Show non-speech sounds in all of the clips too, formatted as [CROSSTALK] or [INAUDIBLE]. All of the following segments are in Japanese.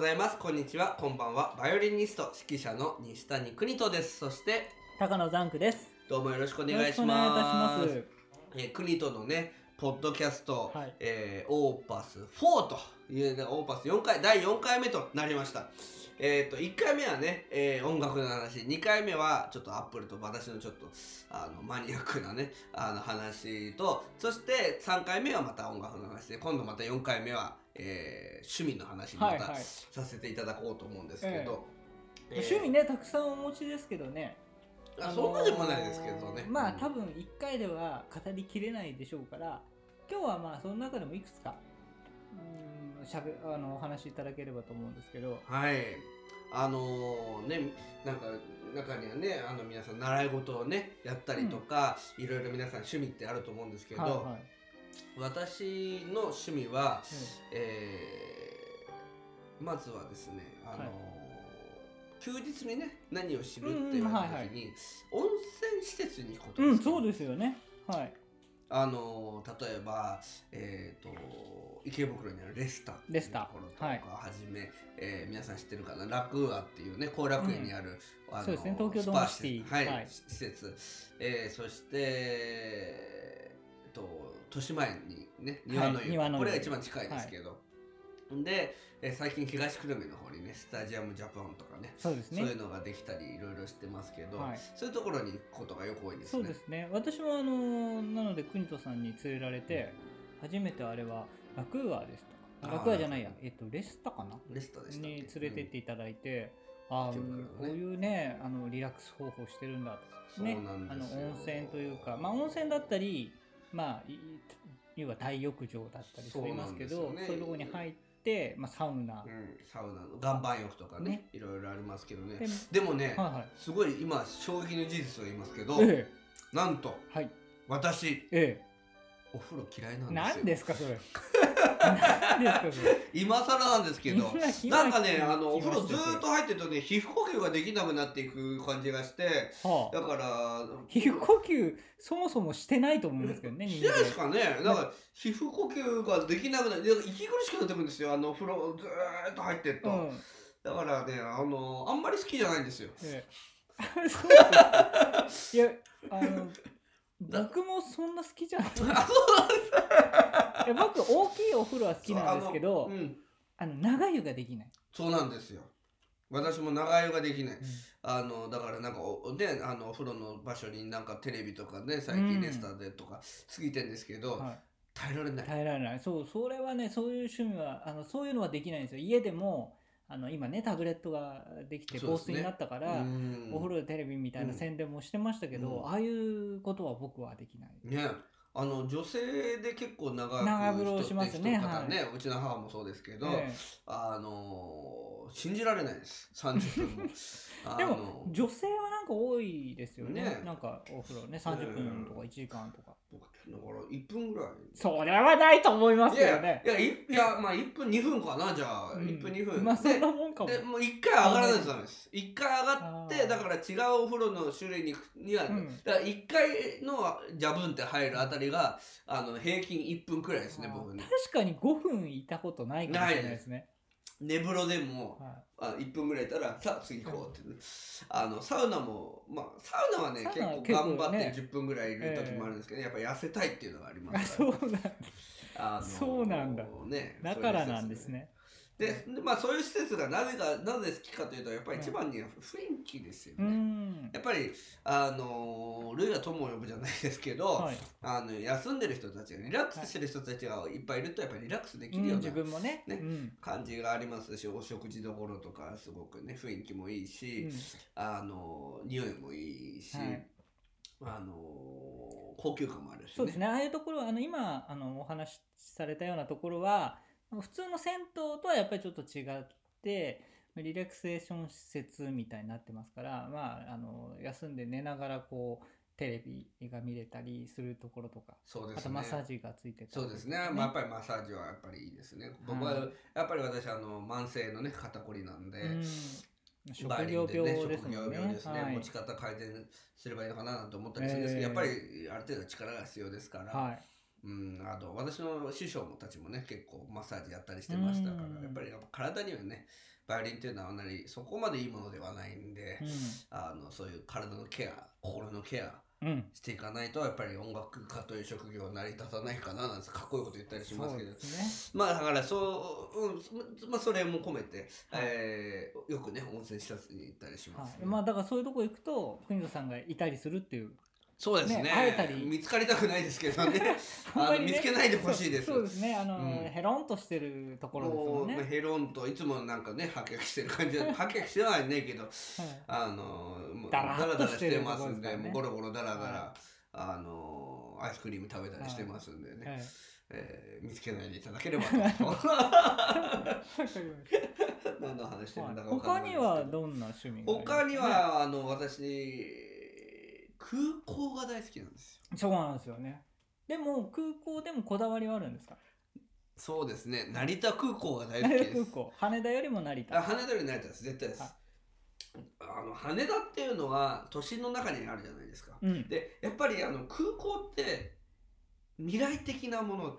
ございます。こんにちは。こんばんは。バイオリニスト、指揮者の西谷邦人です。そして、高野ザンクです。どうもよろしくお願いしよろしくお願いいたしま。ますす。えー、邦人のね、ポッドキャスト、はいえーオーパス4というね、オーパス4回、第4回目となりました。えっ、と、1回目はね、えー音楽の話、2回目はちょっとアップルと私のちょっとあのマニアックなね、あの話と、そして3回目はまた音楽の話で、今度また4回目は、えー趣味の話にまた。させていただこうと思うんですけど、えー趣味ね、たくさんお持ちですけどね。あそんなでもないですけどね。まあ、多分1回では語りきれないでしょうから、今日はまあ、その中でもいくつか、うーん、しゃべ、あの、お話しいただければと思うんですけど。はい。あのね、なんか中にはね、あの皆さん習い事をねやったりとか、いろいろ皆さん趣味ってあると思うんですけど、はいはい。私の趣味は、えーまずはですね、あのはい休日にね何を知るっていう時に、うんはいはい温泉施設に行くことうん、そうですよね。はい。あの例えば、えー、と池袋にあるレスタっていうレスタところとかははいじめ、えー皆さん知ってるかな？ラクーアっていうね後楽園にある、あのそうですね。東京ドームシティ。はい、はい。施設、えーそして、えーと豊島園にね庭の湯、庭の湯。これが一番近いですけど、で、えー最近東久留米の方にねスタジアムジャパンとかねそうですね。そういう。のができたりいろいろしてますけど、はい。そういうところに行くことがよく多いですね。そうですね。私もあの、なので、国人さんに連れられて、初めてあれは、ラクーアですとか。ラクーアじゃないや、えっと、レスタかな？レスタでしたに連れてっていただいて、ああ、池袋のね。こういうねあのリラックス方法してるんだと、ね。あの温泉というか、まあ、温泉だったり、まあ、い要は大浴場だったりしますけどそういうところに入って、まあ、サウナ、うん、サウナの岩盤浴とかねね。いろいろありますけどね。ででもね、はいはい。すごい今衝撃の事実を言いますけど、えなんとえはい。私え。お風呂嫌いなんですよ。何ですかそれ [LAUGHS] 今更なんですけど。なんかねあのお風呂ずーっと入ってるとね皮膚呼吸ができなくなっていく感じがして。はあ。だから皮膚呼吸そもそもしてないと思うんですけどねしてないです間かね。だから皮膚呼吸ができなくなって息苦しくなってくるんですよ。あのお風呂ずーっと入ってると、うん。だからねあのあんまり好きじゃないんですよ。ええ。[LAUGHS] いやあの僕もそんな好きじゃない。[LAUGHS] 僕大きいお風呂は好きなんですけどあのう。ん。あの長湯ができない、そうなんですよ。私も長湯ができない。あのだからなんかおねあのお風呂の場所になんかテレビとかね最うん近レスターでとか過ぎてんですけど、はい、耐えられない。耐えられない。そうそれはねそういう趣味はあのそういうのはできないんですよ。家でもあの今ねタブレットができて防水になったから、うん。お風呂でテレビみたいな宣伝もしてましたけど、うん。ああいうことは僕はできない、ね。あの女性で結構長く長風呂しますね人って人の方ね、うちの母もそうですけど、えあの信じられないです。30分も。[LAUGHS] でのも女性はなんか多いですよね。ね。なんかお風呂ね。30分とか1時間とか、僕だから1分ぐらい。それはないと思いますいやよね。いやいやいいやまあ1分2分かなじゃあ、うん。1分2分。まあそでんなもんかも。でもう一回上がらないとダメです。一回上がってだから違うお風呂の種類にには、うん。だから一回のジャブンって入るあたりがあの平均1分くらいですね僕ね。確かに5分いたことないかもしれないですね。寝風呂でもはあ1分ぐらいいたらさあ次行こうって、ねあのサウナもまあサウナはね結構頑張って10分ぐらいいる時もあるんですけど、やっぱ痩せたいっていうのがありますから。そうなんだ。あのそうなんだね、だからなんですね。ででまあそういう施設がなぜかなぜ好きかというとやっぱり一番には雰囲気ですようね。ん。やっぱりあの類が友を呼ぶじゃないですけど、はい。あの休んでる人たちがリラックスしてる人たちがいっぱいいるとやっぱりリラックスできうんるような自分もね。ねうん。感じがありますしお食事どころとかすごくね雰囲気もいいし、うんあの匂いもいいし、はいあの高級感もあるし、ね、そうですね。ああいうところ、あの今あのお話しされたようなところは、普通の銭湯とはやっぱりちょっと違って、リラクセーション施設みたいになってますから、まああの休んで寝ながらこうテレビが見れたりするところとか、あそうですね。とマッサージがついてたりそうですね、まあ、やっぱりマッサージはやっぱりいいですね。僕は、はいやっぱり私あの慢性のね肩こりなんで、うん。職業病ですね。病ですね、はい。持ち方改善すればいいのかななんて思ったりするんですけど、ええやっぱりある程度力が必要ですから、はい。うん、あと私の師匠もたちもね結構マッサージやったりしてましたから、うん。やっぱり体にはねバイオリンっていうのはあんまりそこまでいいものではないんで、あのそういう体のケア心のケアうん、うん、していかないとやっぱり音楽家という職業は成り立たないかななんてかっこいいこと言ったりしますけど。ね。まあだからそう、うん、まあそれも込めて、えーよくね温泉施設に行ったりします、はい、まあだからそういうとこ行くと国田さんがいたりするっていうそうですね。ね会えたり。見つかりたくないですけどね。[LAUGHS] あの見つけないでほしいです。そうですね。あの、うん。ヘロンとしてるところですもんね、ヘロンといつもなんかねはけはけしてる感じではけはけしてはないけどはい。あのダラダラしててますんでねもうゴロゴロダラダラ、はあのアイスクリーム食べたりしてますんでね、はい。えー見つけないでいただければと。[LAUGHS] 何の話してるんだか分かんないですけど。他にはどんな趣味が他には、あの私空港が大好きなんですよ。そうなんですよね。でも空港でもこだわりはあるんですか？そうですね。成田空港が大好き成田です空港。羽田よりも成田。あ羽田より成田です。絶対です、はい。あの羽田っていうのは都心の中にあるじゃないですか、うん。でやっぱりあの空港って未来的なもの、はい。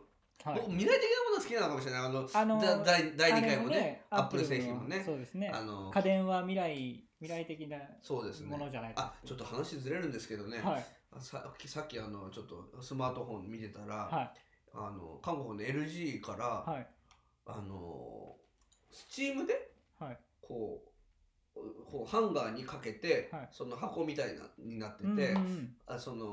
僕未来的なもの好きなのかもしれない。あのあのだ第第2回もあれねアップル製品ものね。そうですね。あの家電は未来未来的なそうですね。ものじゃないあちょっと話ずれるんですけどね、はい。さっきさっきあのちょっとスマートフォン見てたら、はい。あの韓国の LG から、はい。あのスチームではい。こうこうハンガーにかけて、はい。その箱みたいなになってて、うんうんうん。あその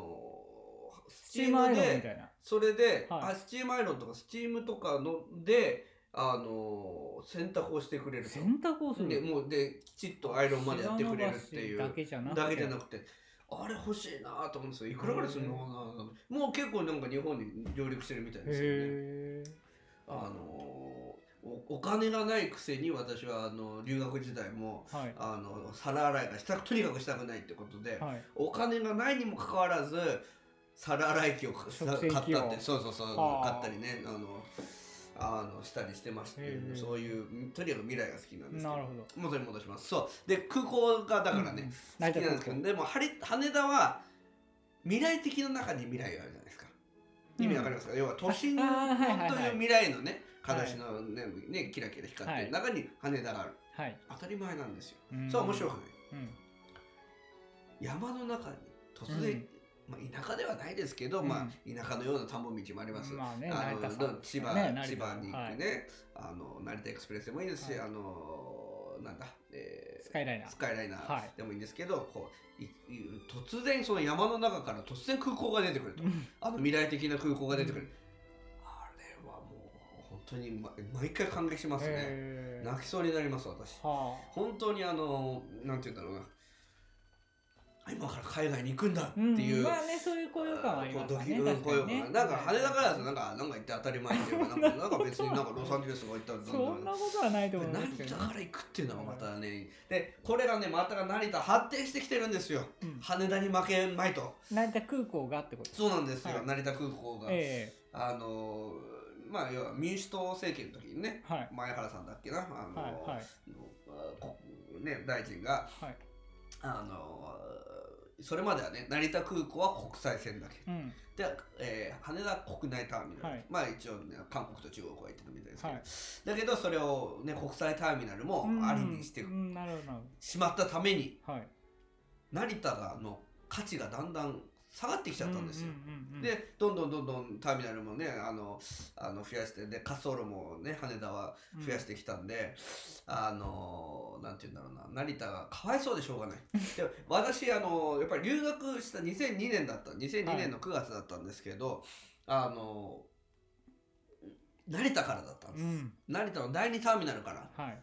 ススチームでそれで、はい。あスチームアイロンとかスチームとかのであの洗濯をしてくれると。洗濯をする。でもうできちっとアイロンまでやってくれるっていう。だけじゃなくて。だけじゃなくて。あれ欲しいなと思うんですよ。いくらぐらいするのかな。もう結構なんか日本に上陸してるみたいですよね。へあのおお金がないくせに私はあの留学時代もえはい。あの皿洗いがしたとにかくしたくないってことで、はい。お金がないにもかかわらず皿洗い機を買ったって。そうそうそう。はあ買ったりね。あのあのしたりしてまして、そういうとにかく未来が好きなんですけど。なるほど。元に戻します。そう。で空港がだからね、うん。好きなんですけど。でも羽田は未来的な中に未来があるじゃないですか。意味わかりますか、要は都心のあーはいはいはい。という未来のね形のね,、ねキラキラ光ってる中に羽田がある。はい。当たり前なんですよ、うん。そう面白くない。うん。山の中に突然、まあ、田舎ではないですけど、うん。まあ、田舎のような田んぼ道もあります、まあねあの千葉、千葉に行はい。くね、あの成田エクスプレスでもいいですし、はい。あのなんだ、えースカイライナー。スカイライナーはい。でもいいんですけど、こういい突然その山の中から突然空港が出てくると、うん。あの未来的な空港が出てくる、あれはもう本当に、ま、毎回感激しますね。泣きそうになります私。は本当にあのなんて言うんだろうな今から海外に行くんだってあうんいう、まあねそういう高揚感はありますよねドキ確かにね。なんか羽田からだとなんかなんか行って当たり前っていうか [LAUGHS] なんか別になんかロサンゼルスとか行ったらそんなことはないと思いますけどね成田から行くっていうのはまたねでこれがねまた成田発展してきてるんですよ。うん。羽田に負けまいと。成田空港がってこと。そうなんですよ、はい。成田空港が、えあのまあ要は民主党政権の時にねえはい。前原さんだっけなあの、はいはい。ね大臣がはい。あのそれまではね成田空港は国際線だけ。うん。で、えー羽田国内ターミナル、はい。まあ一応ね韓国と中国は言ってるみたいですけど、はい。だけどそれをね国際ターミナルもありにしてしまったためにはい。成田がの価値がだんだん下がってきちゃったんですよ。うんうんうんうんでどんどんどんどんターミナルもねあのあの増やしてで滑走路もね羽田は増やしてきたんで、あのなんて言うんだろうな成田がかわいそうでしょうがない。で私あのやっぱり留学した2002年だった2002年の9月だったんですけど、あの成田からだったんです、うん。成田の第2ターミナルから。はい。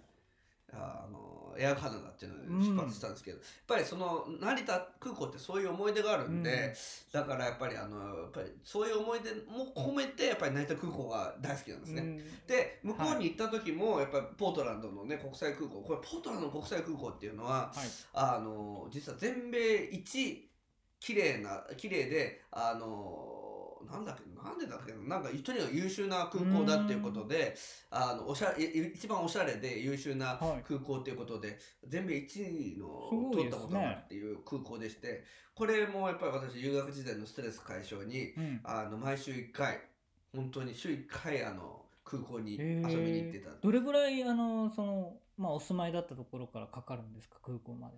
あのエアカナダっていうので出発したんですけど、やっぱりその成田空港ってそういう思い出があるんで、だからやっぱりあのやっぱりそういう思い出も込めてやっぱり成田空港が大好きなんですね。うん。で向こうに行った時もやっぱりポートランドのね国際空港これポートランドの国際空港っていうのははい。あの実は全米一綺麗な綺麗であのなんだっけなんでだっけななんかとにかく優秀な空港だっていうことであのおしゃい一番おしゃれで優秀なはい。空港っていうことで、全米一位の取ったことがあるっていう空港でしてこれもやっぱり私留学時代のストレス解消にうん。あの毎週1回本当に週1回あの空港に遊びに行ってた、どれぐらいあのそのまあお住まいだったところからかかるんですか空港まで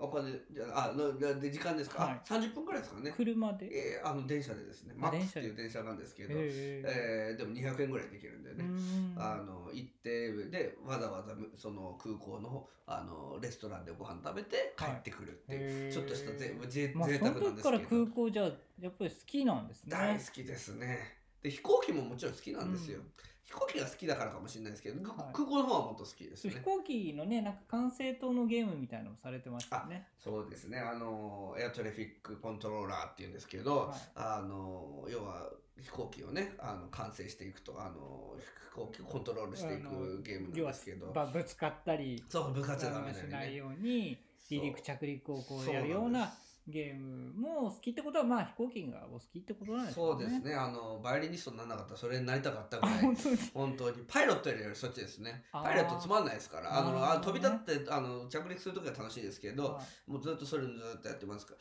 お金じゃああのでで時間ですか、はい。あ30分くらいですかね。車で？えーあの電車でですね。あマックスっていう電電車なんですけど、へえ。ーでも200円ぐらいできるんでーね、うん。あの行ってでわざわざその空港のあのレストランでご飯食べて帰ってくるっていう、へーちょっとしたぜぜまあ、贅沢なんですけど、時から空港じゃやっぱり好きなんですね。大好きですね。で飛行機ももちろん好きなんですよ、うん飛行機が好きだからかもしれないですけど、はい。空港の方はもっと好きですね。飛行機のねなんか管制塔のゲームみたいなのもされてましたよね。そうですね。あのエアトラフィックコントローラーっていうんですけど、はい。あの要は飛行機をねあの完成していくとあの飛行機をコントロールしていくゲームなんですけど。ばぶつかったりそう部活はダあのメだよね。しないように離陸着陸をこうやるようなゲームも好きってことはまあ飛行機がお好きってことなんですそうね。ですね。あのバイオリニストにならなかったらそれになりたかったぐあらい。本当に。本当にパイロットよりそっちですね。パイロットつまんないですから。あのあ飛び立ってあの着陸する時は楽しいですけど、はい。もうずっとそれずっとやってますから。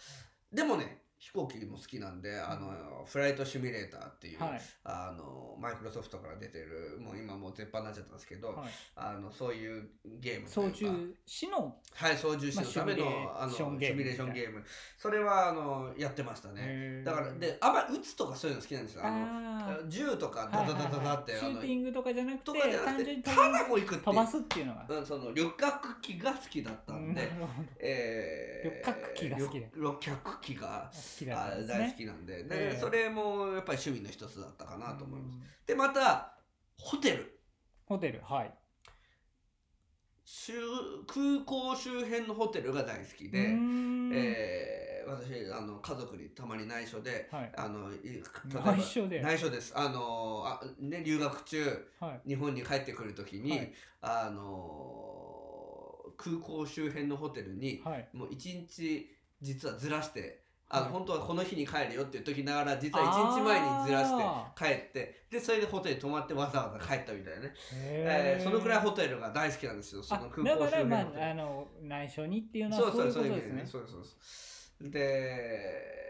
でもね飛行機も好きなんであの、フライトシミュレーターっていう、はい。あのマイクロソフトから出てるもう今もう絶版になっちゃったんですけど、はい。あのそういうゲームと操いうか。縦士のはい操縦士のための、まあシミュレーションゲームそれはあのやってましたね。だからであんまり撃つとかそういうの好きなんですよ。あの銃とかダダダダダって、はいはいはい。シューあティングとかじゃなくのとてかじゃなくてただもう行くって飛ばすっていうのが。うん、その旅客機が好きだったんで、えー旅客機が好きで旅旅客機があね。大好きなんで。で、ええそれもやっぱり趣味の一つだったかなと思います。うん。でまたホテル。ホテルはい。周空港周辺のホテルが大好きで、えー私あの家族にたまに内緒で、はい。あのい例えば内緒で。内緒です。あのあ、ね、留学中はい。日本に帰ってくるときに、はい。あの空港周辺のホテルに、はい。もう一日実はずらしてあの、はい本当はこの日に帰るよって言っときながら実は一日前にずらしてあ帰ってでそれでホテルに泊まってわざわざ帰ったみたいなね、えーそのくらいホテルが大好きなんですよ。そのあ空港周だからまああの内緒にっていうのはそうそうそそういうことですね。ねそうですそうですで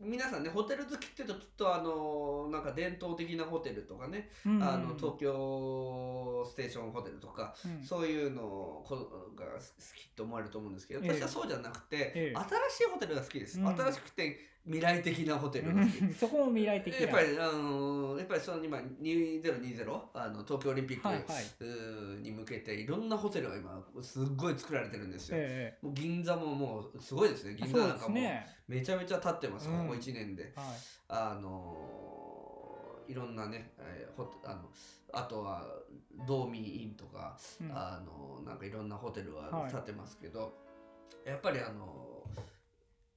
皆さんねホテル好きって言うときっとあのなんか伝統的なホテルとかね、うんあの東京ステーションホテルとか、うん。そういうのこが好きって思われると思うんですけどええ。私はそうじゃなくて、ええ。新しいホテルが好きです、うん。新しくて未来的なホテルが好き、うん。そこも未来的なやっぱり、あのやっぱりその今2020あの東京オリンピック、はいはい。うーに向けていろんなホテルが今すっごい作られてるんですよ。えもう銀座ももうすごいですね。銀座なんかもめちゃめちゃ立ってます、うん。ここ1年で。はい。あのいろんなね、えーホテあのあとはドーミーインとか、うん。あのなんかいろんなホテルがはい。建ってますけど、やっぱりあの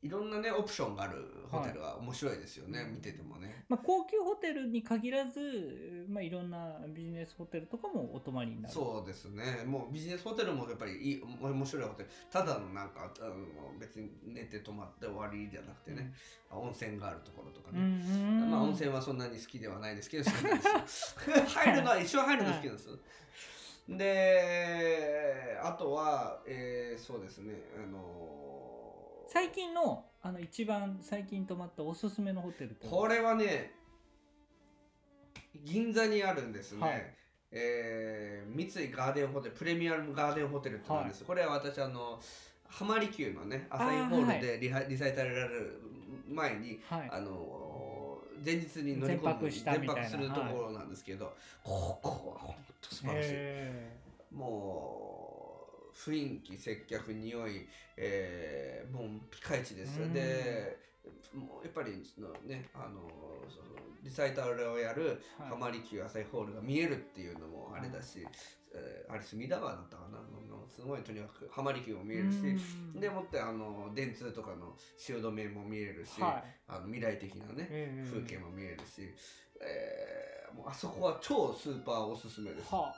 いろんなねオプションがあるホテルは面白いですよね、はい見ててもね。まあ、高級ホテルに限らず、まあ、いろんなビジネスホテルとかもお泊まりになる。そうですね。もうビジネスホテルもやっぱりいい面白いホテル。ただのなんかあの別に寝て泊まって終わりじゃなくてね、温泉があるところとかうん、うね、んうん。まあ温泉はそんなに好きではないですけど [LAUGHS] 好きなんですよ。入るのは一生入るの好きなんですよ、であとは、えーそうですね。あの最近のあの一番最近泊まったおすすめのホテルってこれはね銀座にあるんですね、はい。えー三井ガーデンホテルプレミアムガーデンホテルってのなんです、これは私あの浜離宮のね朝日ホールでリハリサイタルやる前にはい。あの前日に乗り込む全泊するところなんですけど、ここは本当素晴らしい。へもう雰囲気接客匂い、えー、もうピカイチですうん。でもうやっぱりそのねあのそのリサイタルをやる浜離宮朝日ホールが見えるっていうのもあれだし、えーあれ隅田川だったかな。すごいとにかく浜離宮も見えるし、うん。でもってあの電通とかの汐留も見えるし、はあの未来的なね、い風景も見えるし、えーもうあそこは超スーパーおすすめです。は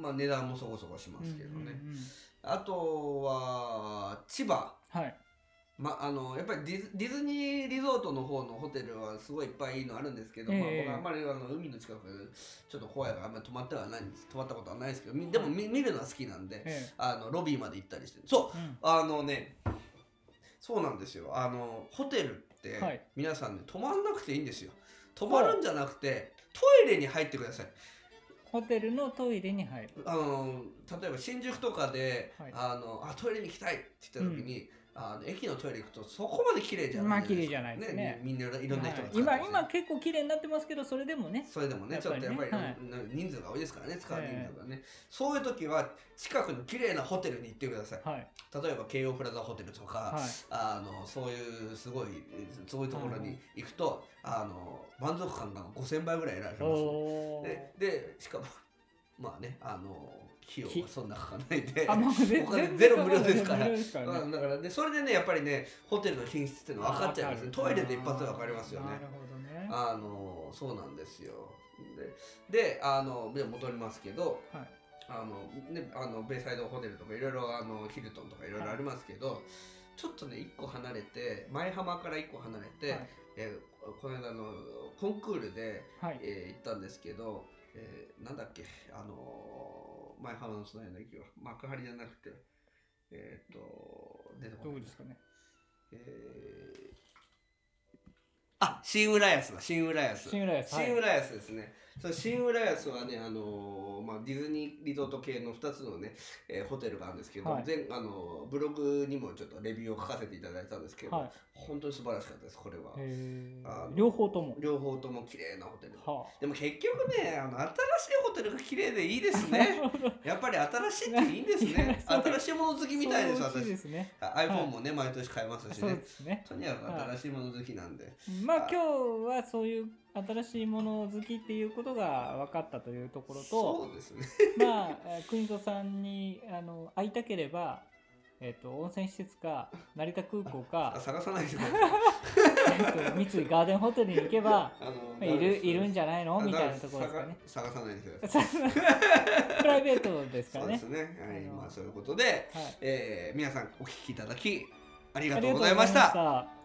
まあ値段もそこそこしますけどね。うんうんうん。あとは千葉。はい。まあのやっぱりディズニーリゾートの方のホテルはすごいいっぱいいいのあるんですけど、まあ、ええ僕はあんまりあの海の近くでちょっと怖いからあんまり泊まってはないんです。泊まったことはないですけどみでも見見るのは好きなんでえあのロビーまで行ったりしてそう。えうん。あのねそうなんですよ。あのホテルってはい。皆さんね泊まんなくていいんですよ。泊まるんじゃなくてトイレに入ってくださいホテルのトイレに入る。あの例えば新宿とかで、はい。あのあトイレに行きたいって言った時に、あの駅のトイレ行くとそこまで綺麗じゃないまあ綺麗じゃないですね。みみんない。ろんな人がはい使って。今ます今結構綺麗になってますけどそれでもね。それでもねねちょっとやっぱり、はい。うん人数が多いですからね使う人数がね、そういう時は近くの綺麗なホテルに行ってください。はい。例えば京王プラザホテルとか、はい。あのそういうすごいそういうところに行くと、あの満足感が5000倍ぐらい得られます、ででしかもまあねあの費用きはそんなかかんないで。あもうぜお金ゼロ無料ですから。無料ですからね。うんだからねそれでねやっぱりねホテルの品質っていうの分かっちゃいますね。あトイレで一発で分かりますよね。なるほどね。あのそうなんですよ。でであので戻りますけどはい。あの、ね、あのベイサイドホテルとかいろいろあのヒルトンとかいろいろありますけど、ちょっとね1個離れて前浜から1個離れて、はい。えーこの間のコンクールで、はい。えー行ったんですけど、えーなんだっけあのー前浜のその辺の駅は幕張じゃなくてえっ、と出てこない。どうですかね。えーあ新浦安だ新浦安。新浦安はい。新浦安ですね。そう新浦安はね、あのーまあ、ディズニーリゾート系の2つのね、えーホテルがあるんですけど、はい全あのーブログにもちょっとレビューを書かせていただいたんですけど、はい本当に素晴らしかったです、これは。両方とも両方とも綺麗なホテル。はでも結局ね、あの新しいホテルが綺麗でいいですね。[LAUGHS] やっぱり新しいっていいんですね。[LAUGHS] 新しいもの好きみたいです、そうで私。すねあ iPhone もね、毎年買えますしね。ねとにかく新しいもの好きなんで。まあ今日はそういう新しいもの好きっていうことが分かったというところとそうですね。[LAUGHS] まあえー国戸さんにあの会いたければえっ、と温泉施設か成田空港あか探さないでください。えっと三井ガーデンホテルに行けば [LAUGHS] いるいるんじゃないの？みたいなところですかね。探さないでください。[LAUGHS] プライベートですからねそうです。ね。はい、まあそういうことで、はいえー皆さんお聞きいただきありがあとうございました。た。